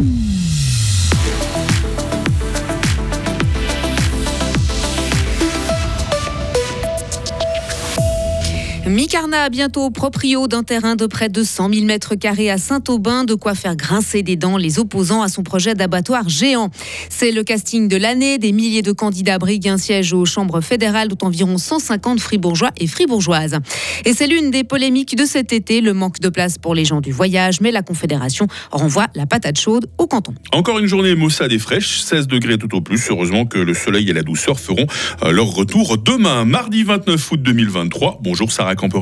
음. Micarna, bientôt proprio d'un terrain de près de 100 000 mètres carrés à Saint-Aubin, de quoi faire grincer des dents les opposants à son projet d'abattoir géant. C'est le casting de l'année. Des milliers de candidats briguent un siège aux chambres fédérales, dont environ 150 fribourgeois et fribourgeoises. Et c'est l'une des polémiques de cet été, le manque de place pour les gens du voyage, mais la Confédération renvoie la patate chaude au canton. Encore une journée maussade et fraîche, 16 degrés tout au plus. Heureusement que le soleil et la douceur feront euh, leur retour demain, mardi 29 août 2023. Bonjour Sarah Camporini.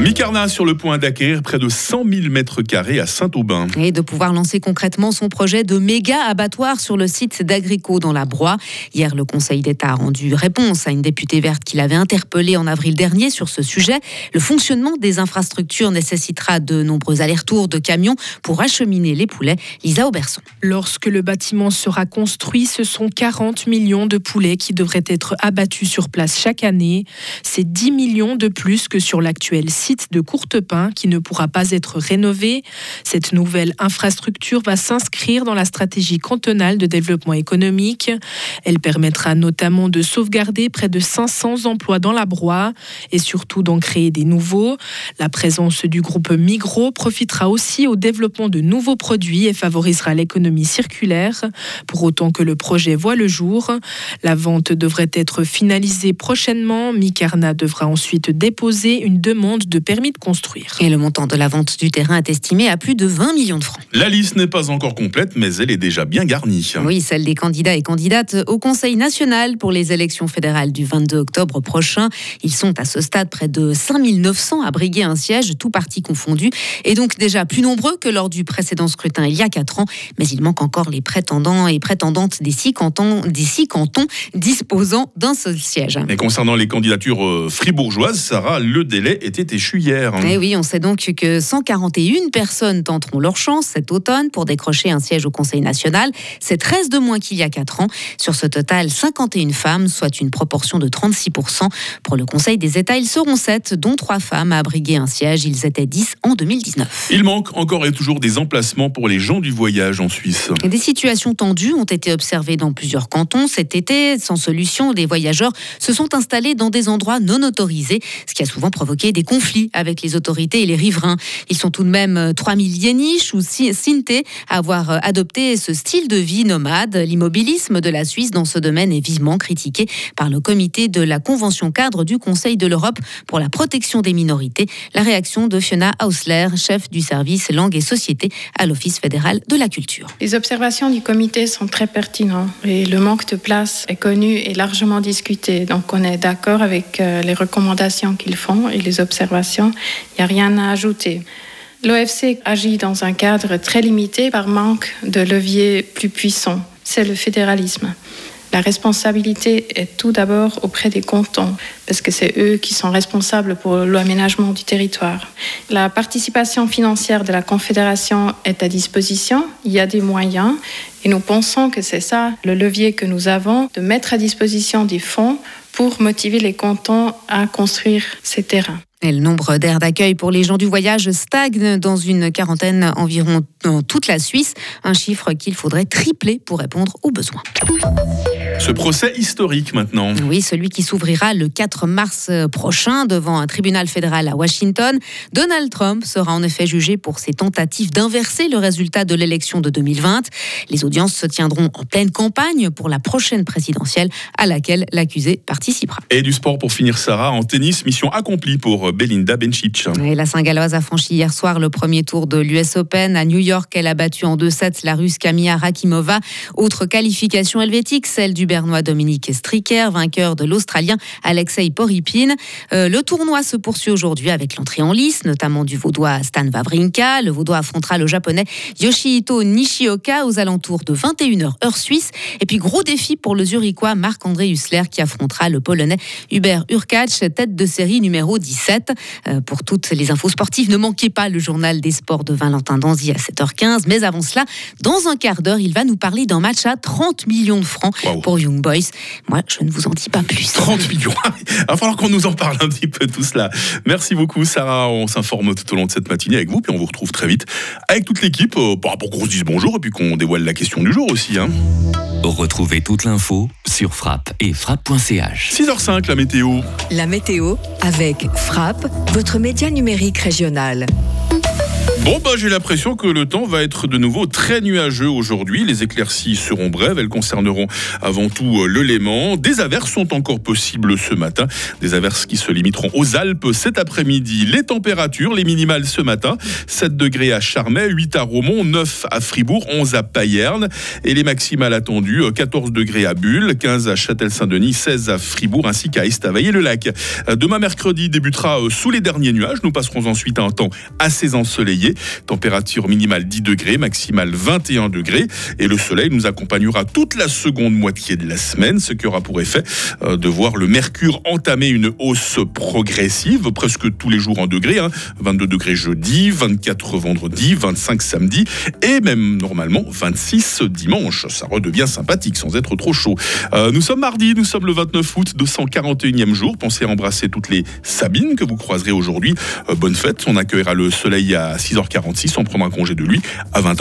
Micarna sur le point d'acquérir près de 100 000 mètres carrés à Saint-Aubin. Et de pouvoir lancer concrètement son projet de méga abattoir sur le site d'Agrico dans la Broye. Hier, le Conseil d'État a rendu réponse à une députée verte qui l'avait interpellée en avril dernier sur ce sujet. Le fonctionnement des infrastructures nécessitera de nombreux allers-retours de camions pour acheminer les poulets. Lisa Auberson. Lorsque le bâtiment sera construit, ce sont 40 millions de poulets qui devraient être abattus sur place chaque année. C'est 10 millions de plus que sur l'actuel site de Courtepin qui ne pourra pas être rénové. Cette nouvelle infrastructure va s'inscrire dans la stratégie cantonale de développement économique. Elle permettra notamment de sauvegarder près de 500 emplois dans la broie et surtout d'en créer des nouveaux. La présence du groupe Migros profitera aussi au développement de nouveaux produits et favorisera l'économie circulaire. Pour autant que le projet voit le jour, la vente devrait être finalisée prochainement. Micarna devra ensuite déposer une demande de permis de construire. Et le montant de la vente du terrain est estimé à plus de 20 millions de francs. La liste n'est pas encore complète, mais elle est déjà bien garnie. Oui, celle des candidats et candidates au Conseil national pour les élections fédérales du 22 octobre prochain. Ils sont à ce stade près de 5900 à briguer un siège, tout parti confondu, et donc déjà plus nombreux que lors du précédent scrutin il y a 4 ans. Mais il manque encore les prétendants et prétendantes des six cantons, des six cantons disposant d'un seul siège. Et concernant les candidatures euh, fribourgeoises, Sarah, le délai était échu hier. Et eh oui, on sait donc que 141 personnes tenteront leur chance cet automne pour décrocher un siège au Conseil national. C'est 13 de moins qu'il y a 4 ans. Sur ce total, 51 femmes, soit une proportion de 36%. Pour le Conseil des États, ils seront 7, dont 3 femmes à briguer un siège. Ils étaient 10 en 2019. Il manque encore et toujours des emplacements pour les gens du voyage en Suisse. Des situations tendues ont été observées dans plusieurs cantons cet été. Sans solution, des voyageurs se sont installés dans des endroits non autorisés, ce qui a souvent provoqué des conflits avec les autorités et les riverains. Ils sont tout de même 3000 euh, Yéniches ou Sinté à avoir euh, adopté ce style de vie nomade. L'immobilisme de la Suisse dans ce domaine est vivement critiqué par le comité de la Convention cadre du Conseil de l'Europe pour la protection des minorités. La réaction de Fiona Hausler, chef du service langue et société à l'Office fédéral de la culture. Les observations du comité sont très pertinentes et le manque de place est connu et largement discuté. Donc on est d'accord avec euh, les recommandations qu'ils font et les observations il n'y a rien à ajouter. L'OFC agit dans un cadre très limité par manque de leviers plus puissants. C'est le fédéralisme. La responsabilité est tout d'abord auprès des cantons, parce que c'est eux qui sont responsables pour l'aménagement du territoire. La participation financière de la Confédération est à disposition, il y a des moyens, et nous pensons que c'est ça le levier que nous avons, de mettre à disposition des fonds pour motiver les cantons à construire ces terrains. Et le nombre d'aires d'accueil pour les gens du voyage stagne dans une quarantaine environ dans toute la Suisse, un chiffre qu'il faudrait tripler pour répondre aux besoins. Ce procès historique maintenant. Oui, celui qui s'ouvrira le 4 mars prochain devant un tribunal fédéral à Washington. Donald Trump sera en effet jugé pour ses tentatives d'inverser le résultat de l'élection de 2020. Les audiences se tiendront en pleine campagne pour la prochaine présidentielle à laquelle l'accusé participera. Et du sport pour finir, Sarah, en tennis, mission accomplie pour Belinda Bencic. Et la Saint-Galloise a franchi hier soir le premier tour de l'US Open à New York. Elle a battu en 2-7 la Russe Kamia Rakimova. Autre qualification helvétique, celle du Bernois Dominique Stricker, vainqueur de l'Australien Alexei Poripin. Euh, le tournoi se poursuit aujourd'hui avec l'entrée en lice, notamment du Vaudois Stan Wawrinka. Le Vaudois affrontera le Japonais Yoshihito Nishioka aux alentours de 21h heure suisse. Et puis gros défi pour le Zurichois Marc-André Hussler qui affrontera le Polonais Hubert Urkacz, tête de série numéro 17. Euh, pour toutes les infos sportives, ne manquez pas le journal des sports de Valentin Danzy à 7h15. Mais avant cela, dans un quart d'heure, il va nous parler d'un match à 30 millions de francs pour aux Young Boys. Moi, je ne vous en dis pas plus. 30 millions. Il va falloir qu'on nous en parle un petit peu tout cela. Merci beaucoup, Sarah. On s'informe tout au long de cette matinée avec vous, puis on vous retrouve très vite avec toute l'équipe euh, pour qu'on se dise bonjour et puis qu'on dévoile la question du jour aussi. Hein. Retrouvez toute l'info sur frappe et frappe.ch. 6h05, la météo. La météo avec Frappe, votre média numérique régional. Bon, bah, j'ai l'impression que le temps va être de nouveau très nuageux aujourd'hui. Les éclaircies seront brèves. Elles concerneront avant tout euh, le Léman. Des averses sont encore possibles ce matin. Des averses qui se limiteront aux Alpes cet après-midi. Les températures, les minimales ce matin. 7 degrés à Charmey, 8 à Romont, 9 à Fribourg, 11 à Payerne. Et les maximales attendues, 14 euh, degrés à Bulle, 15 à Châtel-Saint-Denis, 16 à Fribourg, ainsi qu'à Estavayer-le-Lac. Euh, demain mercredi débutera sous les derniers nuages. Nous passerons ensuite à un temps assez ensoleillé. Température minimale 10 degrés, maximale 21 degrés. Et le soleil nous accompagnera toute la seconde moitié de la semaine, ce qui aura pour effet euh, de voir le mercure entamer une hausse progressive, presque tous les jours en degrés. Hein, 22 degrés jeudi, 24 vendredi, 25 samedi et même normalement 26 dimanche. Ça redevient sympathique sans être trop chaud. Euh, nous sommes mardi, nous sommes le 29 août, 241e jour. Pensez à embrasser toutes les Sabines que vous croiserez aujourd'hui. Euh, bonne fête, on accueillera le soleil à 6h. 10h46, on prendra congé de lui à 20h.